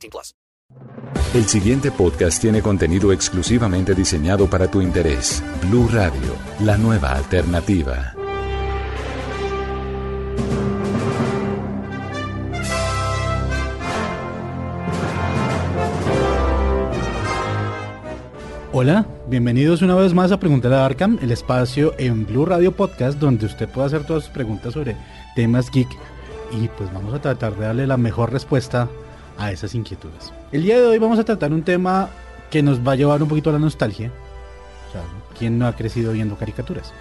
18 plus. El siguiente podcast tiene contenido exclusivamente diseñado para tu interés. Blue Radio, la nueva alternativa. Hola, bienvenidos una vez más a Preguntar a Arkham, el espacio en Blue Radio Podcast donde usted puede hacer todas sus preguntas sobre temas geek y pues vamos a tratar de darle la mejor respuesta a esas inquietudes. El día de hoy vamos a tratar un tema que nos va a llevar un poquito a la nostalgia. O sea, ¿quién no ha crecido viendo caricaturas?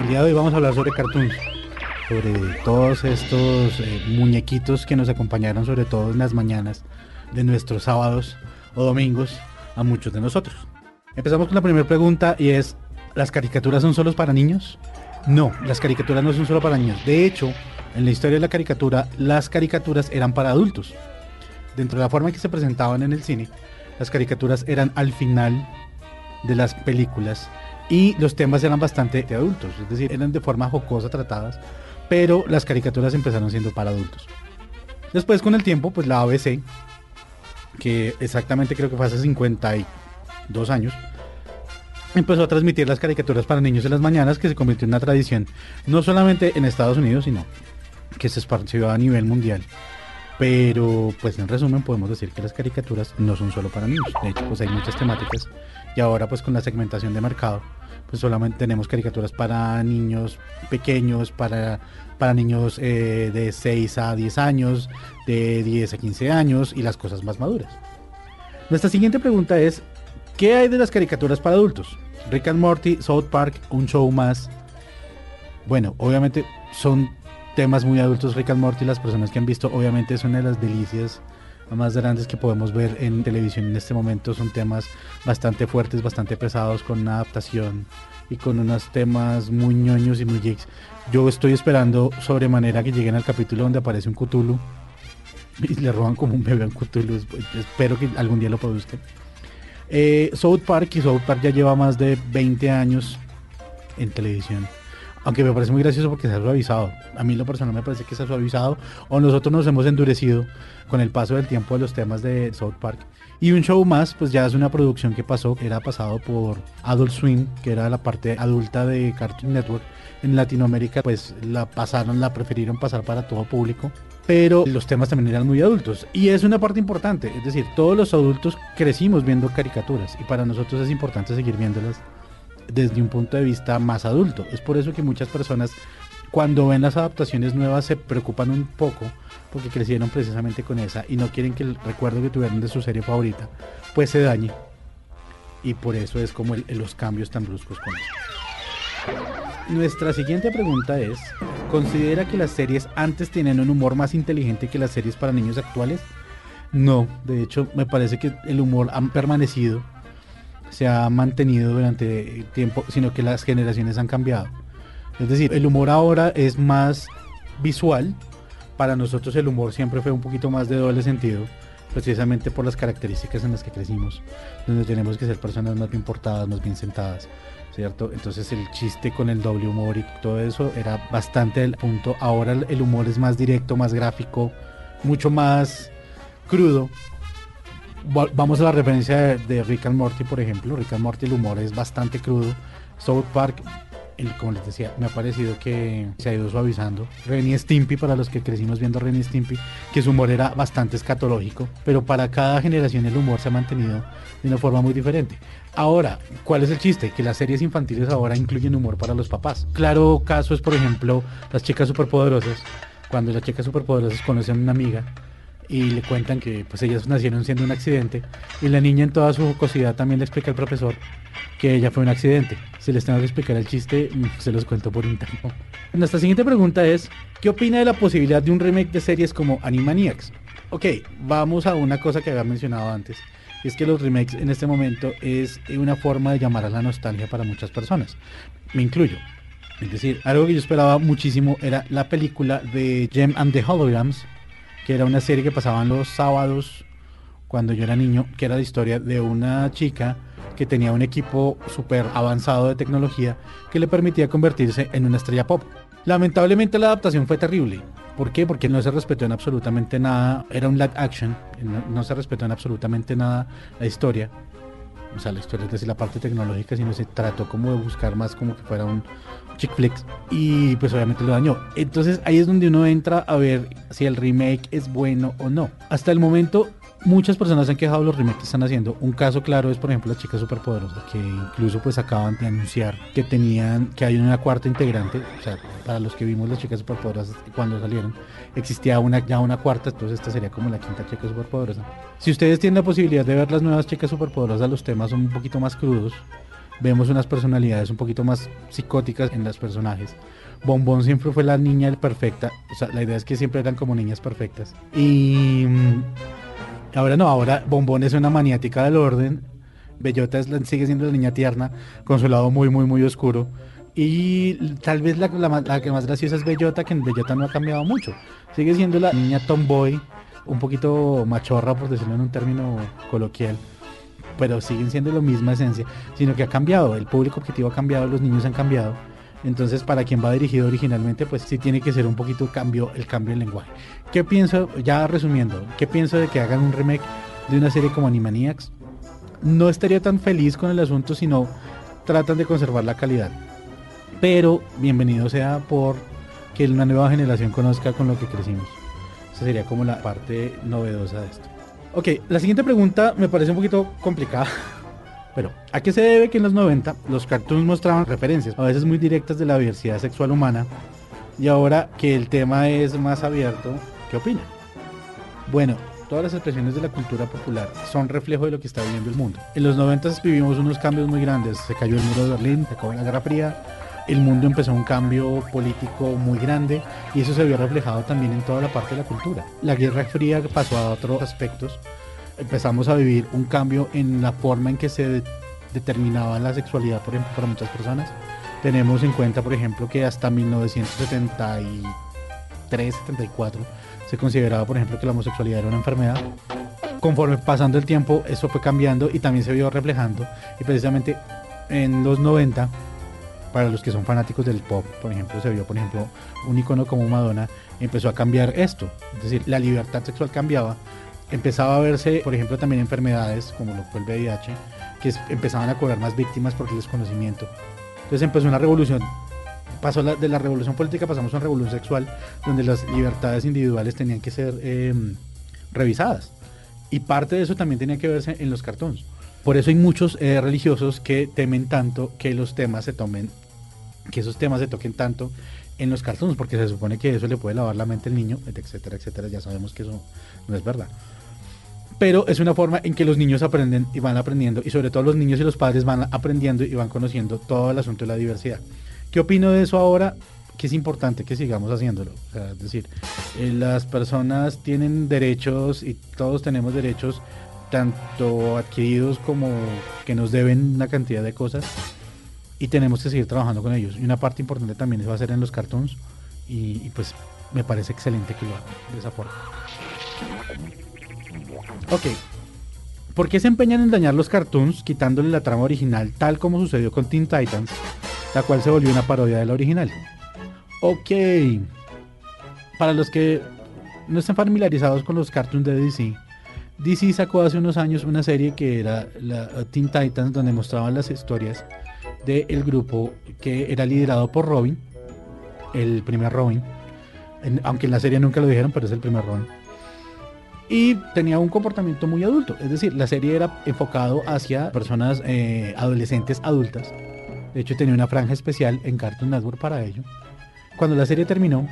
El día de hoy vamos a hablar sobre cartoons, sobre todos estos eh, muñequitos que nos acompañaron sobre todo en las mañanas de nuestros sábados o domingos a muchos de nosotros. Empezamos con la primera pregunta y es, ¿las caricaturas son solo para niños? No, las caricaturas no son solo para niños. De hecho, en la historia de la caricatura, las caricaturas eran para adultos. Dentro de la forma en que se presentaban en el cine, las caricaturas eran al final de las películas y los temas eran bastante de adultos, es decir, eran de forma jocosa tratadas, pero las caricaturas empezaron siendo para adultos. Después con el tiempo, pues la ABC que exactamente creo que fue hace 52 años, empezó a transmitir las caricaturas para niños en las mañanas, que se convirtió en una tradición, no solamente en Estados Unidos, sino que se esparció a nivel mundial. Pero, pues en resumen, podemos decir que las caricaturas no son solo para niños. De hecho, pues hay muchas temáticas. Y ahora, pues con la segmentación de mercado, pues solamente tenemos caricaturas para niños pequeños, para, para niños eh, de 6 a 10 años, de 10 a 15 años y las cosas más maduras. Nuestra siguiente pregunta es, ¿qué hay de las caricaturas para adultos? Rick and Morty, South Park, un show más. Bueno, obviamente son temas muy adultos Rick and Morty, las personas que han visto, obviamente es una de las delicias más grandes que podemos ver en televisión en este momento. Son temas bastante fuertes, bastante pesados, con una adaptación y con unos temas muy ñoños y muy geeks. Yo estoy esperando sobremanera que lleguen al capítulo donde aparece un Cthulhu y le roban como un bebé a un Cthulhu. Espero que algún día lo produzcan. Eh, South Park y South Park ya lleva más de 20 años en televisión. Aunque me parece muy gracioso porque se ha suavizado. A mí lo personal me parece que se ha suavizado. O nosotros nos hemos endurecido con el paso del tiempo de los temas de South Park. Y un show más, pues ya es una producción que pasó, era pasado por Adult Swim, que era la parte adulta de Cartoon Network. En Latinoamérica, pues la pasaron, la prefirieron pasar para todo público. Pero los temas también eran muy adultos. Y es una parte importante. Es decir, todos los adultos crecimos viendo caricaturas. Y para nosotros es importante seguir viéndolas desde un punto de vista más adulto. Es por eso que muchas personas cuando ven las adaptaciones nuevas se preocupan un poco porque crecieron precisamente con esa y no quieren que el recuerdo que tuvieron de su serie favorita pues se dañe. Y por eso es como los cambios tan bruscos con eso. Nuestra siguiente pregunta es, ¿considera que las series antes tenían un humor más inteligente que las series para niños actuales? No, de hecho me parece que el humor ha permanecido se ha mantenido durante tiempo, sino que las generaciones han cambiado. Es decir, el humor ahora es más visual. Para nosotros el humor siempre fue un poquito más de doble sentido, precisamente por las características en las que crecimos, donde tenemos que ser personas más bien portadas, más bien sentadas, ¿cierto? Entonces el chiste con el doble humor y todo eso era bastante el punto. Ahora el humor es más directo, más gráfico, mucho más crudo vamos a la referencia de, Rick and Morty, por ejemplo. Rick and Morty, el humor es bastante crudo. South Park, el, como les decía, me ha parecido que se ha ido suavizando. Renny Stimpy, para los que crecimos viendo Renny Stimpy, que su humor era bastante escatológico, pero para cada generación el humor se ha mantenido de una forma muy diferente. Ahora, ¿cuál es el chiste? Que las series infantiles ahora incluyen humor para los papás. Claro caso es, por ejemplo, las chicas superpoderosas. Cuando las chicas superpoderosas conocen a una amiga y le cuentan que pues ellas nacieron siendo un accidente y la niña en toda su jocosidad también le explica al profesor que ella fue un accidente. Si les tengo que explicar el chiste, se los cuento por interno. Nuestra siguiente pregunta es, ¿qué opina de la posibilidad de un remake de series como Animaniacs? Ok, vamos a una cosa que había mencionado antes. Y es que los remakes en este momento es una forma de llamar a la nostalgia para muchas personas. Me incluyo. Es decir, algo que yo esperaba muchísimo era la película de Gem and the Holograms, que era una serie que pasaban los sábados cuando yo era niño, que era la historia de una chica que tenía un equipo súper avanzado de tecnología que le permitía convertirse en una estrella pop. Lamentablemente la adaptación fue terrible. ¿Por qué? Porque no se respetó en absolutamente nada. Era un live action, no, no se respetó en absolutamente nada la historia. O sea, la historia es decir, la parte tecnológica, sino se trató como de buscar más como que fuera un chick flicks. Y pues obviamente lo dañó. Entonces ahí es donde uno entra a ver si el remake es bueno o no. Hasta el momento muchas personas han quejado los remakes que están haciendo. Un caso claro es, por ejemplo, las chicas superpoderosas, que incluso pues acaban de anunciar que tenían, que hay una cuarta integrante. O sea, para los que vimos las chicas superpoderosas cuando salieron, existía una, ya una cuarta, entonces esta sería como la quinta chica superpoderosa. Si ustedes tienen la posibilidad de ver las nuevas chicas superpoderosas, los temas son un poquito más crudos. Vemos unas personalidades un poquito más psicóticas en los personajes. Bombón siempre fue la niña perfecta. O sea, la idea es que siempre eran como niñas perfectas. Y mm, Ahora no, ahora Bombón es una maniática del orden. Bellota es, sigue siendo la niña tierna, con su lado muy, muy, muy oscuro. Y tal vez la, la, que más graciosa es Bellota, que en Bellota no ha cambiado mucho. Sigue siendo la niña tomboy, un poquito machorra, por decirlo en un término coloquial. Pero siguen siendo la misma esencia, sino que ha cambiado. El público objetivo ha cambiado, los niños han cambiado. Entonces, para quien va dirigido originalmente, pues sí tiene que ser un poquito cambio, el cambio del lenguaje. ¿Qué pienso, ya resumiendo, qué pienso de que hagan un remake de una serie como Animaniacs? No estaría tan feliz con el asunto si no tratan de conservar la calidad. Pero bienvenido sea por que una nueva generación conozca con lo que crecimos. Esa sería como la parte novedosa de esto. Ok, la siguiente pregunta me parece un poquito complicada Pero, ¿a qué se debe que en los 90 los cartoons mostraban referencias, a veces muy directas de la diversidad sexual humana, y ahora que el tema es más abierto, ¿qué opina? Bueno, todas las expresiones de la cultura popular son reflejo de lo que está viviendo el mundo. En los 90 vivimos unos cambios muy grandes, se cayó el muro de Berlín, se acabó la Guerra Fría, el mundo empezó un cambio político muy grande y eso se vio reflejado también en toda la parte de la cultura. La Guerra Fría pasó a otros aspectos empezamos a vivir un cambio en la forma en que se determinaba la sexualidad, por ejemplo, para muchas personas. Tenemos en cuenta, por ejemplo, que hasta 1973, 74 se consideraba, por ejemplo, que la homosexualidad era una enfermedad. Conforme pasando el tiempo, eso fue cambiando y también se vio reflejando. Y precisamente en los 90, para los que son fanáticos del pop, por ejemplo, se vio, por ejemplo, un icono como Madonna, empezó a cambiar esto. Es decir, la libertad sexual cambiaba empezaba a verse, por ejemplo, también enfermedades como lo fue el VIH, que empezaban a cobrar más víctimas por el desconocimiento. Entonces empezó una revolución, pasó de la revolución política pasamos a una revolución sexual, donde las libertades individuales tenían que ser em, revisadas. Y parte de eso también tenía que verse en los cartones. Por eso hay muchos eh, religiosos que temen tanto que los temas se tomen, que esos temas se toquen tanto en los cartoons, porque se supone que eso le puede lavar la mente al niño, etcétera, etcétera. Ya sabemos que eso no es verdad pero es una forma en que los niños aprenden y van aprendiendo, y sobre todo los niños y los padres van aprendiendo y van conociendo todo el asunto de la diversidad. ¿Qué opino de eso ahora? Que es importante que sigamos haciéndolo. es decir, eh, las personas tienen derechos y todos tenemos derechos, tanto adquiridos como que nos deben una cantidad de cosas, y tenemos que seguir trabajando con ellos. Y una parte importante también va a ser en los cartoons, y, pues me parece excelente que lo hagan de esa forma. Ok. ¿Por qué se empeñan en dañar los cartoons quitándole la trama original tal como sucedió con Teen Titans, la cual se volvió una parodia de la original? Ok. Para los que no están familiarizados con los cartoons de DC, DC sacó hace unos años una serie que era la Teen Titans donde mostraban las historias del grupo que era liderado por Robin, el primer Robin, aunque en la serie nunca lo dijeron, pero es el primer Robin y tenía un comportamiento muy adulto. Es decir, la serie era enfocado hacia personas eh, adolescentes adultas. De hecho, tenía una franja especial en Cartoon Network para ello. Cuando la serie terminó,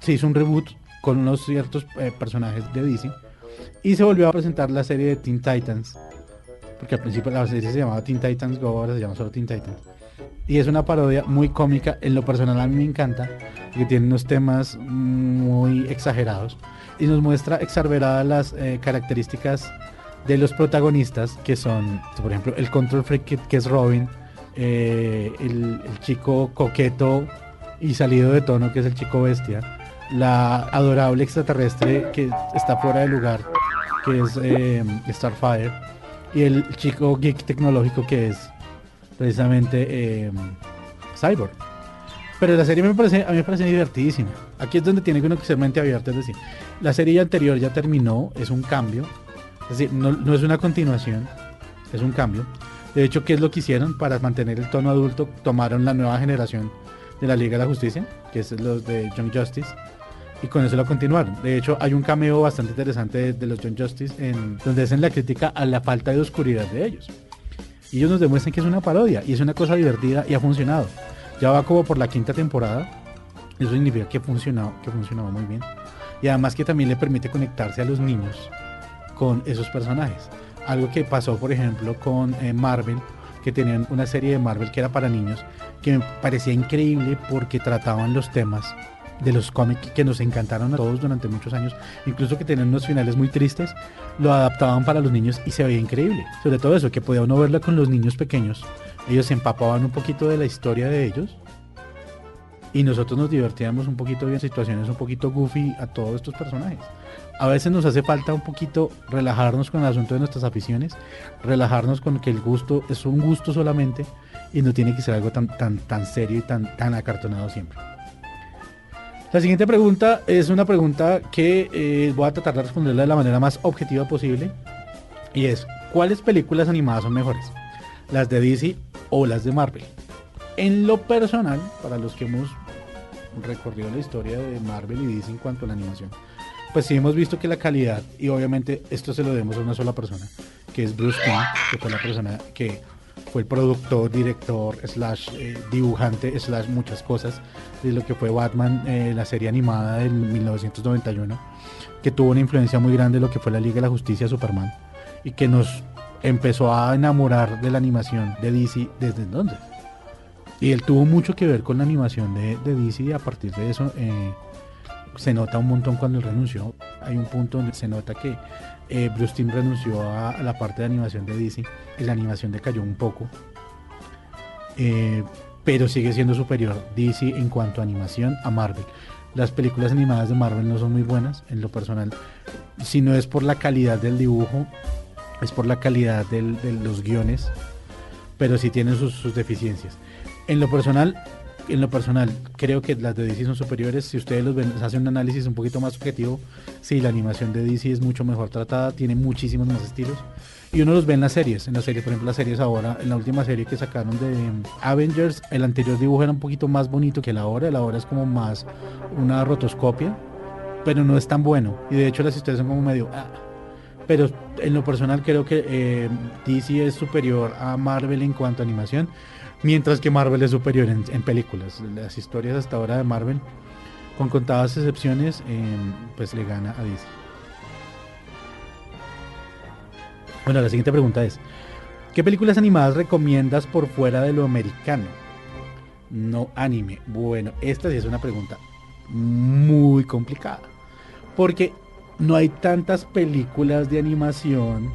se hizo un reboot con unos ciertos eh, personajes de DC, Y se volvió a presentar la serie de Teen Titans, porque al principio la serie se llamaba Teen Titans Go, ahora se llama solo Teen Titans. Y es una parodia muy cómica, en lo personal a mí me encanta, que tiene unos temas muy exagerados y nos muestra exasperadas las eh, características de los protagonistas, que son, por ejemplo, el control freak que, es Robin, eh, el, el chico coqueto y salido de tono, que es el chico bestia, la adorable extraterrestre que está fuera de lugar, que es eh, Starfire, y el chico geek tecnológico que es precisamente eh, Cyborg. Pero la serie me parece, a mí me parece divertidísima. Aquí es donde tiene que uno que ser mente abierta, es decir, la serie anterior ya terminó, es un cambio, es decir, no, no es una continuación, es un cambio. De hecho, ¿qué es lo que hicieron para mantener el tono adulto? Tomaron la nueva generación de la Liga de la Justicia, que es los de Young Justice, y con eso lo continuaron. De hecho, hay un cameo bastante interesante de, los Young Justice en donde hacen la crítica a la falta de oscuridad de ellos. Y ellos nos demuestran que es una parodia y es una cosa divertida y ha funcionado. Ya va como por la quinta temporada. Eso significa que ha funcionado, que ha funcionado muy bien. Y además que también le permite conectarse a los niños con esos personajes. Algo que pasó, por ejemplo, con eh, Marvel, que tenían una serie de Marvel que era para niños, que me parecía increíble porque trataban los temas de los cómics que nos encantaron a todos durante muchos años, incluso que tenían unos finales muy tristes, lo adaptaban para los niños y se veía increíble. Sobre todo eso, que podía uno verla con los niños pequeños. Ellos se empapaban un poquito de la historia de ellos y nosotros nos divertíamos un poquito en situaciones un poquito goofy a todos estos personajes. A veces nos hace falta un poquito relajarnos con el asunto de nuestras aficiones, relajarnos con que el gusto es un gusto solamente y no tiene que ser algo tan, tan, tan serio y tan, tan acartonado siempre. La siguiente pregunta es una pregunta que eh, voy a tratar de responderla de la manera más objetiva posible. Y es, ¿cuáles películas animadas son mejores? ¿Las de DC o las de Marvel? En lo personal, para los que hemos recorrido la historia de Marvel y DC en cuanto a la animación, pues sí hemos visto que la calidad, y obviamente esto se lo debemos a una sola persona, que es Bruce Timm, que fue la persona que fue el productor, director, slash eh, dibujante, slash muchas cosas de lo que fue Batman, eh, la serie animada del 1991, que tuvo una influencia muy grande de lo que fue la Liga de la Justicia Superman y que nos empezó a enamorar de la animación de DC desde entonces. Y él tuvo mucho que ver con la animación de, de DC y a partir de eso eh, se nota un montón cuando él renunció. Hay un punto donde se nota que eh, Bruce Timm renunció a, la parte de animación de DC y la animación decayó un poco. Eh, pero sigue siendo superior DC en cuanto a animación a Marvel. Las películas animadas de Marvel no son muy buenas en lo personal. Si no es por la calidad del dibujo, es por la calidad de los guiones, pero sí tienen sus deficiencias. En lo personal, en lo personal, creo que las de DC son superiores. Si ustedes los ven, hacen un análisis un poquito más objetivo, sí, la animación de DC es mucho mejor tratada, tiene muchísimos más estilos. Y uno los ve en las series, en las series, por ejemplo, las series ahora, en la última serie que sacaron de Avengers, el anterior dibujo era un poquito más bonito que la ahora, el ahora es como más una rotoscopia, pero no es tan bueno. Y de hecho las historias son como medio... ah. Pero en lo personal creo que eh, DC es superior a Marvel en cuanto a animación, mientras que Marvel es superior en, películas. Las historias hasta ahora de Marvel, con contadas excepciones, pues le gana a DC. Bueno, la siguiente pregunta es, ¿qué películas animadas recomiendas por fuera de lo americano? No anime. Bueno, esta sí es una pregunta muy complicada. Porque no hay tantas películas de animación.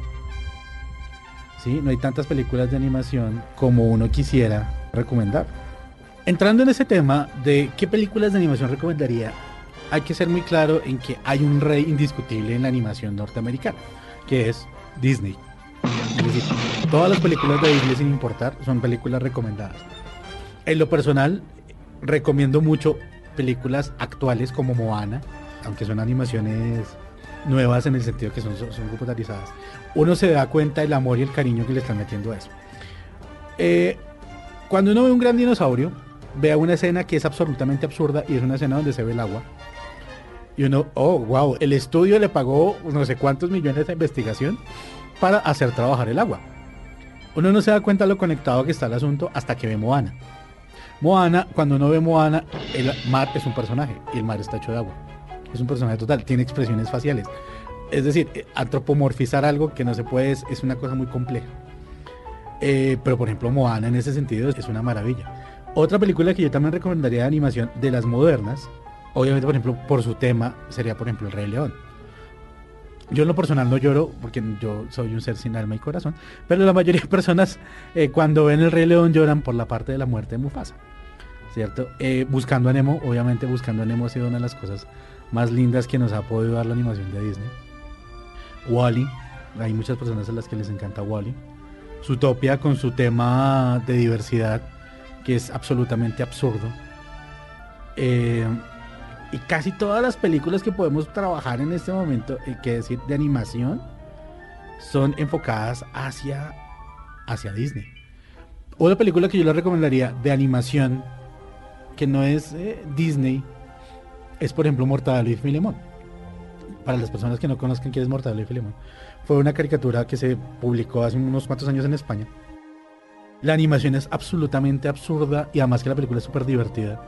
¿Sí? No hay tantas películas de animación como uno quisiera recomendar. Entrando en ese tema de qué películas de animación recomendaría, hay que ser muy claro en que hay un rey indiscutible en la animación norteamericana, que es Disney. Es decir, todas las películas de Disney sin importar son películas recomendadas. En lo personal, recomiendo mucho películas actuales como Moana, aunque son animaciones nuevas en el sentido que son, son, computarizadas. Uno se da cuenta del amor y el cariño que le están metiendo a eso. Eh, cuando uno ve un gran dinosaurio, vea una escena que es absolutamente absurda y es una escena donde se ve el agua. Y uno, oh, wow, el estudio le pagó no sé cuántos millones de investigación para hacer trabajar el agua. Uno no se da cuenta lo conectado que está el asunto hasta que ve Moana. Moana, cuando uno ve Moana, el mar es un personaje y el mar está hecho de agua. Es un personaje total, tiene expresiones faciales. Es decir, eh, antropomorfizar algo que no se puede es, una cosa muy compleja. Eh, pero por ejemplo, Moana en ese sentido es una maravilla. Otra película que yo también recomendaría de animación de las modernas, obviamente por ejemplo por su tema, sería por ejemplo El Rey León. Yo en lo personal no lloro porque yo soy un ser sin alma y corazón, pero la mayoría de personas eh, cuando ven El Rey León lloran por la parte de la muerte de Mufasa. ¿Cierto? Buscando a Nemo, obviamente Buscando a Nemo ha sido una de las cosas más lindas que nos ha podido dar la animación de Disney. Wally, hay muchas personas a las que les encanta Wally. Zootopia con su tema de diversidad, que es absolutamente absurdo. Eh, y casi todas las películas que podemos trabajar en este momento, hay que decir, de animación, son enfocadas hacia, hacia Disney. Otra película que yo les recomendaría de animación, que no es eh, Disney, es por ejemplo Mortadelo y Filemón. Para las personas que no conozcan quién es Mortadelo y Filemón, fue una caricatura que se publicó hace unos cuantos años en España. La animación es absolutamente absurda y además que la película es súper divertida.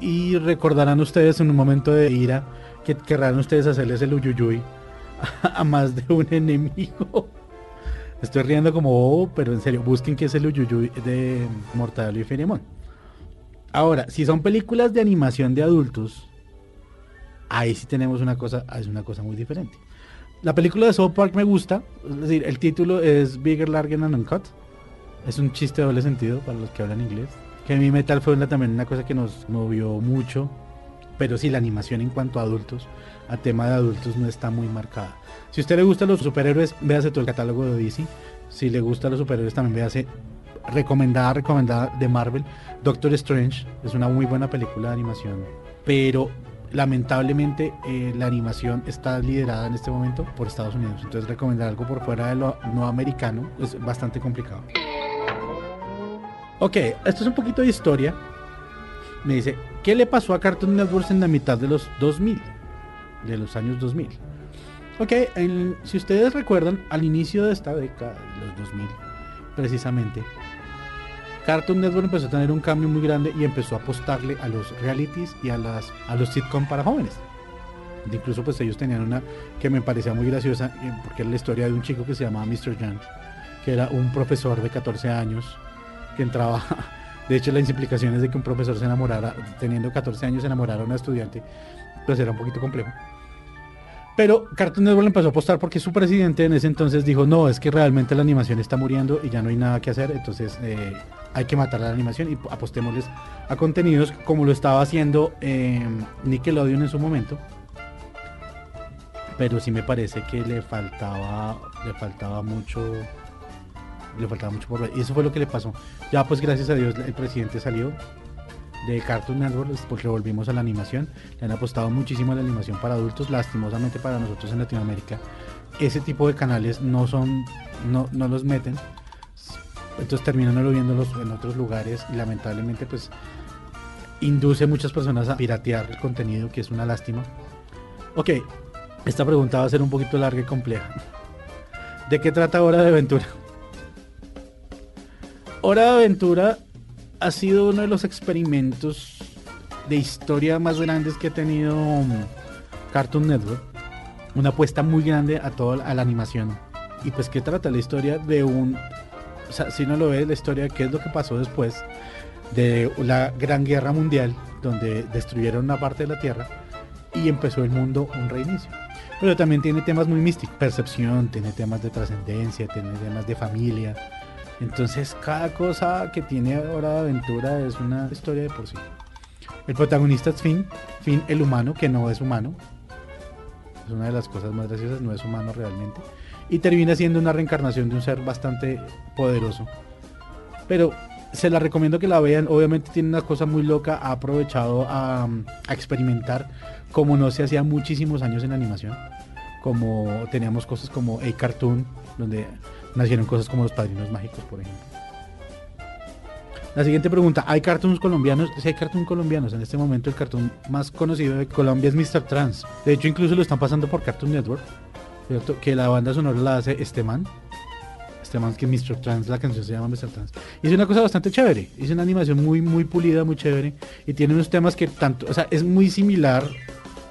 Y recordarán ustedes en un momento de ira que querrán ustedes hacerles el uyuyuy a más de un enemigo. Estoy riendo como bobo, pero en serio, busquen qué es el uyuyuy de Mortadelo y Filemón. Ahora, si son películas de animación de adultos, ahí sí tenemos una cosa, es una cosa muy diferente. La película de South Park me gusta, es decir, el título es Bigger, Larger and Uncut. Es un chiste de doble sentido para los que hablan inglés. Que mi Metal fue una, también una cosa que nos movió mucho. Pero sí, la animación en cuanto a adultos, a tema de adultos, no está muy marcada. Si usted le gustan los superhéroes, véase todo el catálogo de DC. Si le gustan los superhéroes, también véase recomendada, recomendada de Marvel. Doctor Strange es una muy buena película de animación. Pero lamentablemente eh, la animación está liderada en este momento por Estados Unidos. Entonces recomendar algo por fuera de lo no americano es bastante complicado. Ok, esto es un poquito de historia. Me dice, ¿qué le pasó a Cartoon Network en la mitad de los 2000? De los años 2000. Ok, si ustedes recuerdan, al inicio de esta década, los 2000, precisamente, Cartoon Network empezó a tener un cambio muy grande y empezó a apostarle a los realities y a, las, a los sitcom para jóvenes. Incluso pues ellos tenían una que me parecía muy graciosa eh, porque era la historia de un chico que se llamaba Mr. Young, que era un profesor de 14 años que entraba... De hecho, las implicaciones de que un profesor se enamorara, teniendo 14 años, se enamorara a una estudiante, pues era un poquito complejo. Pero Cartoon Network empezó a apostar porque su presidente en ese entonces dijo, no, es que realmente la animación está muriendo y ya no hay nada que hacer, entonces eh, hay que matar la animación y apostémosles a contenidos como lo estaba haciendo eh, Nickelodeon en su momento. Pero sí me parece que le faltaba, le faltaba mucho, le faltaba mucho por ver. Y eso fue lo que le pasó. Ya pues gracias a Dios el presidente salió de Cartoon Network porque volvimos a la animación. Le han apostado muchísimo a la animación para adultos, lastimosamente para nosotros en Latinoamérica. Ese tipo de canales no son, no, no los meten entonces terminan viéndolos en otros lugares y lamentablemente pues induce a muchas personas a piratear el contenido, que es una lástima. Ok, esta pregunta va a ser un poquito larga y compleja. ¿De qué trata Hora de Aventura? Hora de Aventura ha sido uno de los experimentos de historia más grandes que ha tenido um, Cartoon Network. Una apuesta muy grande a toda la animación. Y pues que trata la historia de un sea, si no lo ves la historia, qué es lo que pasó después de la Gran Guerra Mundial, donde destruyeron una parte de la Tierra y empezó el mundo un reinicio. Pero también tiene temas muy místicos, percepción, tiene temas de trascendencia, tiene temas de familia. Entonces cada cosa que tiene Hora de Aventura es una historia de por sí. El protagonista es Finn, Finn el humano, que no es humano. Es una de las cosas más graciosas, no es humano realmente y termina siendo una reencarnación de un ser bastante poderoso. Pero se la recomiendo que la vean. Obviamente tiene una cosa muy loca. Ha aprovechado a, experimentar como no se hacía muchísimos años en animación. Como teníamos cosas como A Cartoon, donde nacieron cosas como los padrinos mágicos, por ejemplo. La siguiente pregunta, ¿hay cartoons colombianos? Sí hay cartoons colombianos. En este momento el cartoon más conocido de Colombia es Mr. Trans. De hecho, incluso lo están pasando por Cartoon Network. Que la banda sonora la hace este man. Este man que Mr. Trans, la canción se llama Mr. Trans. Y es una cosa bastante chévere. Es una animación muy, muy pulida, muy chévere. Y tiene unos temas que tanto, o sea, es muy similar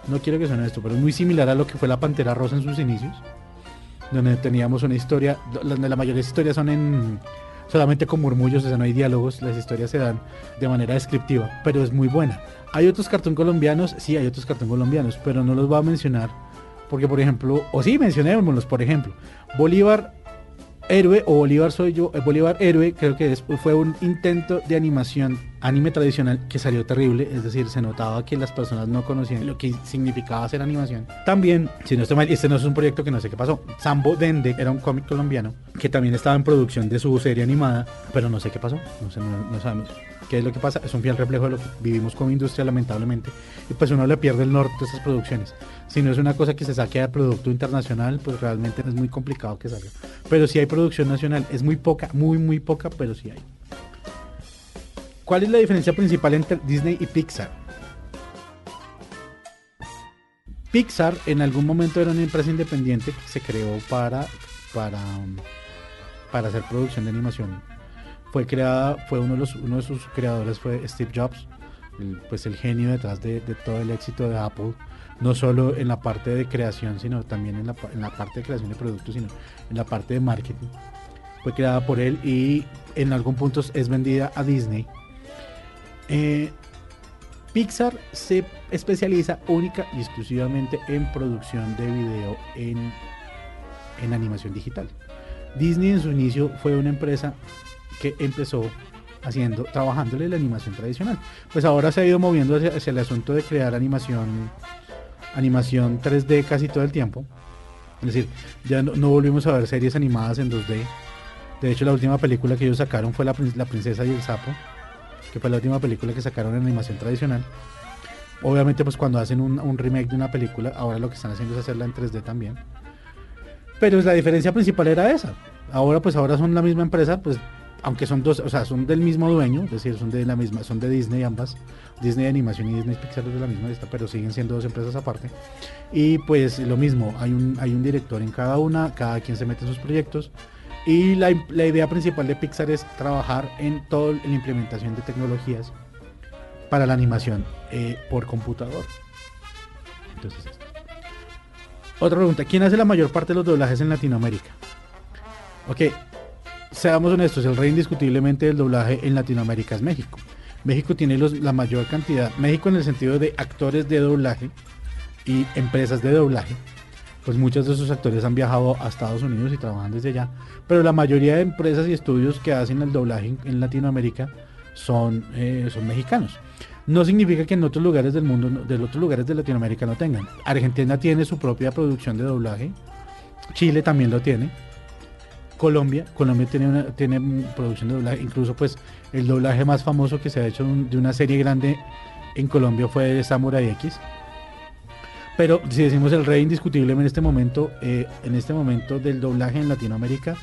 no quiero que suene esto, pero es muy similar a lo que fue la Pantera Rosa en sus inicios, donde teníamos una historia, donde la mayoría de historias son en solamente con murmullos, o sea, no hay diálogos, las historias se dan de manera descriptiva, pero es muy buena. Hay otros cartón colombianos, sí, hay otros cartón colombianos, pero no los voy a mencionar, porque por ejemplo, o sí, mencionémoslos, por ejemplo, Bolívar Héroe o Bolívar soy yo, eh, Bolívar Héroe creo que es- fue un intento de animación anime tradicional que salió terrible, es decir, se notaba que las personas no conocían lo que significaba hacer animación. También, si no estoy mal, este no es un proyecto que no sé qué pasó. Sambo Dende era un cómic colombiano que también estaba en producción de su serie animada, pero no sé qué pasó, no, sabemos qué es lo que pasa, es un fiel reflejo de lo que vivimos como industria lamentablemente y pues uno le pierde el norte de esas producciones. Si no es una cosa que se saque a producto internacional, pues realmente es muy complicado que salga. Pero si hay producción nacional, es muy poca, muy muy poca, pero sí hay. ¿Cuál es la diferencia principal entre Disney y Pixar? Pixar en algún momento era una empresa independiente que se creó para, para, para hacer producción de animación. Fue creada, fue uno de, los, uno de sus creadores fue Steve Jobs, el- pues el genio detrás de, de todo el éxito de Apple, no solo en la parte de creación, sino también en la, en la parte de creación de productos, sino en la parte de marketing. Fue creada por él y en algún punto es vendida a Disney. Eh, Pixar se especializa única y exclusivamente en producción de video en, en animación digital. Disney en su inicio fue una empresa que empezó haciendo, trabajándole la animación tradicional. Pues ahora se ha ido moviendo hacia el asunto de crear animación, animación 3D casi todo el tiempo. Es decir, ya no, volvimos a ver series animadas en 2D. De hecho, la última película que ellos sacaron fue La, Prin- la Princesa y el Sapo, que fue la última película que sacaron en animación tradicional. Obviamente, pues cuando hacen un, un remake de una película, ahora lo que están haciendo es hacerla en 3D también. Pero la diferencia principal era esa. Ahora, pues ahora son la misma empresa, pues aunque son dos, o sea, son del mismo dueño, es decir, son de la misma, son de Disney ambas, Disney Animación y Disney Pixar es de la misma lista, pero siguen siendo dos empresas aparte. Y pues lo mismo, hay un, hay un director en cada una, cada quien se mete en sus proyectos. Y la, la idea principal de Pixar es trabajar en toda la implementación de tecnologías para la animación eh, por computador. Entonces. Otra pregunta, ¿quién hace la mayor parte de los doblajes en Latinoamérica? Ok, seamos honestos, el rey indiscutiblemente del doblaje en Latinoamérica es México. México tiene los- la mayor cantidad, México en el sentido de actores de doblaje y empresas de doblaje, pues muchos de esos actores han viajado a Estados Unidos y trabajan desde allá, pero la mayoría de empresas y estudios que hacen el doblaje en, Latinoamérica son, eh, son mexicanos. No significa que en otros lugares del mundo, de otros lugares de Latinoamérica no tengan. Argentina tiene su propia producción de doblaje, Chile también lo tiene, Colombia, Colombia tiene una tiene producción de doblaje, incluso pues el doblaje más famoso que se ha hecho de un- de una serie grande en Colombia fue de Samurai X. Pero si decimos el rey indiscutiblemente en este momento, eh, en este momento del doblaje en Latinoamérica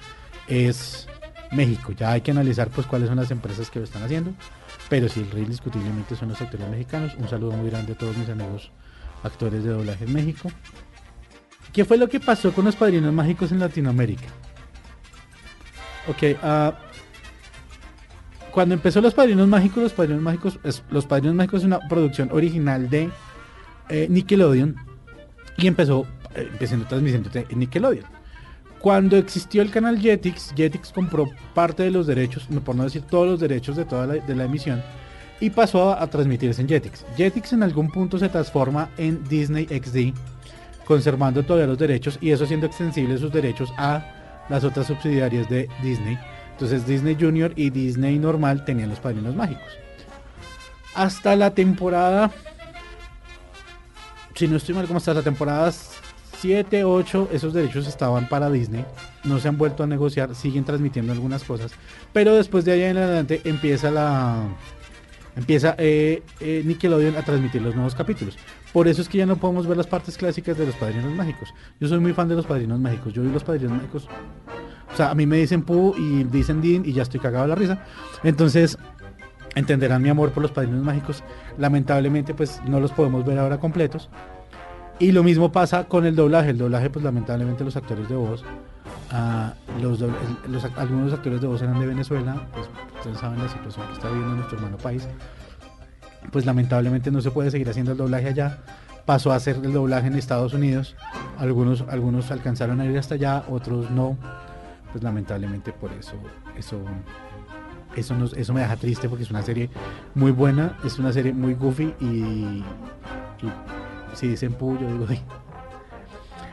es México. Ya hay que analizar pues cuáles son las empresas que lo están haciendo. Pero sí, el rey indiscutiblemente son los actores mexicanos. Un saludo muy grande a todos mis amigos actores de doblaje en México. ¿Qué fue lo que pasó con los padrinos mágicos en Latinoamérica? Ok, ah, cuando empezó Los Padrinos Mágicos, Los Padrinos Mágicos, es, Los Padrinos Mágicos es una producción original de eh, Nickelodeon y empezó eh, empezando transmitiéndose en Nickelodeon. Cuando existió el canal Jetix, Jetix compró parte de los derechos, por no decir todos los derechos de toda la, de la emisión, y pasó a, a transmitirse en Jetix. Jetix en algún punto se transforma en Disney XD, conservando todavía los derechos y eso haciendo extensibles sus derechos a las otras subsidiarias de Disney. Entonces Disney Junior y Disney normal tenían los padrinos mágicos. Hasta la temporada, si no estoy mal, como hasta la temporada 7, 8, esos derechos estaban para Disney. No se han vuelto a negociar, siguen transmitiendo algunas cosas. Pero después de allá en adelante empieza la... Empieza eh, eh, Nickelodeon a transmitir los nuevos capítulos. Por eso es que ya no podemos ver las partes clásicas de los Padrinos Mágicos. Yo soy muy fan de los Padrinos Mágicos. Yo vi los Padrinos Mágicos. O sea, a mí me dicen Pu y dicen Din y ya estoy cagado de la risa. Entonces, entenderán mi amor por los Padrinos Mágicos. Lamentablemente, pues no los podemos ver ahora completos. Y lo mismo pasa con el doblaje. El doblaje, pues lamentablemente los actores de voz, ah, los, los algunos actores de voz eran de Venezuela, pues ustedes saben la situación que está viviendo nuestro hermano país. Pues lamentablemente no se puede seguir haciendo el doblaje allá. pasó a hacer el doblaje en Estados Unidos. Algunos, algunos alcanzaron a ir hasta allá, otros no. Pues lamentablemente por eso, eso, eso, nos- eso me deja triste porque es una serie muy buena, es una serie muy goofy y, y si dicen pu, yo digo.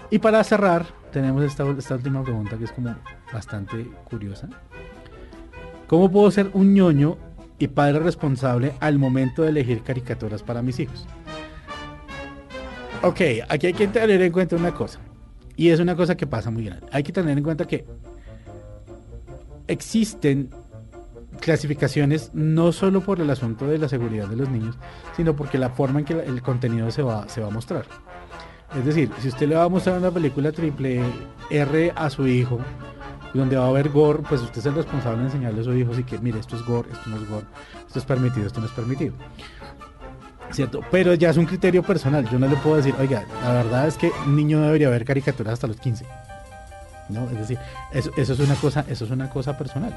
Y para cerrar, tenemos esta, esta última pregunta que es como bastante curiosa. ¿Cómo puedo ser un ñoño y padre responsable al momento de elegir caricaturas para mis hijos? Ok, aquí hay que tener en cuenta una cosa. Y es una cosa que pasa muy grande. Hay que tener en cuenta que existen clasificaciones no solo por el asunto de la seguridad de los niños, sino porque la forma en que el contenido se va, se va a mostrar. Es decir, si usted le va a mostrar una película triple R a su hijo, donde va a haber gore, pues usted es el responsable de enseñarle a su hijo, así que mire, esto es gore, esto no es gore, esto es permitido, esto no es permitido. ¿Cierto? Pero ya es un criterio personal. Yo no le puedo decir, oiga, la verdad es que un niño debería ver caricaturas hasta los 15. ¿No? Es decir, eso es una cosa, eso es una cosa personal.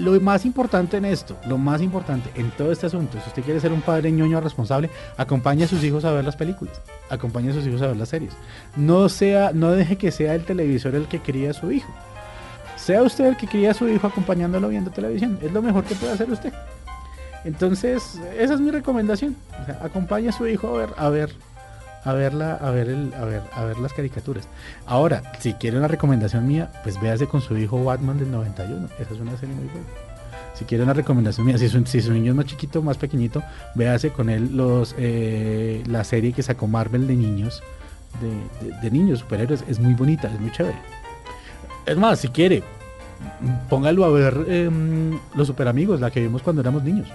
Lo más importante en esto, lo más importante en todo este asunto, si usted quiere ser un padre ñoño responsable, acompañe a sus hijos a ver las películas, acompañe a sus hijos a ver las series. No sea, no deje que sea el televisor el que cría a su hijo. Sea usted el que cría a su hijo acompañándolo viendo televisión. Es lo mejor que puede hacer usted. Entonces, esa es mi recomendación. Acompañe a su hijo a ver, a ver, a verla, a ver el, a ver, a ver las caricaturas. Ahora, si quiere una recomendación mía, pues véase con su hijo Batman del 91. Esa es una serie muy buena. Si quiere una recomendación mía, si su, si niño es más chiquito, más pequeñito, véase con él los eh, la serie que sacó Marvel de niños, de, de- niños, superhéroes. Es muy bonita, es muy chévere. Es más, si quiere, póngalo a ver em, Los Super Amigos, la que vimos cuando éramos niños.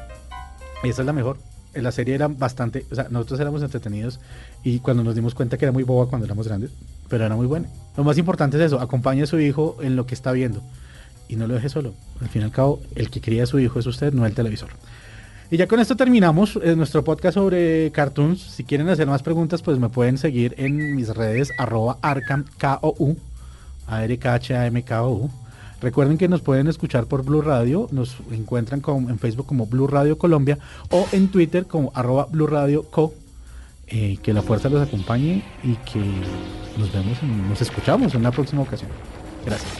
Esa es la mejor. La serie era bastante, o sea, nosotros éramos entretenidos y cuando nos dimos cuenta que era muy boba cuando éramos grandes, pero era muy buena. Lo más importante es eso, acompañe a su hijo en lo que está viendo y no lo deje solo. Al fin y al cabo, el que cría a su hijo es usted, no el televisor. Y ya con esto terminamos eh, nuestro podcast sobre cartoons. Si quieren hacer más preguntas, pues me pueden seguir en mis redes arroba arcam, K-O-U, A-R-K-H-A-M-K-O-U. Recuerden que nos pueden escuchar por Blue Radio, nos encuentran en Facebook como Blue Radio Colombia o en Twitter como arroba Blue Radio Co. Eh, que la fuerza los acompañe y que nos vemos, nos escuchamos en una próxima ocasión. Gracias.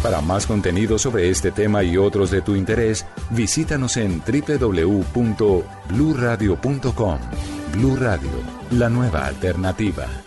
Para más contenido sobre este tema y otros de tu interés, visítanos en www.bluradio.com. Blu Radio, la nueva alternativa.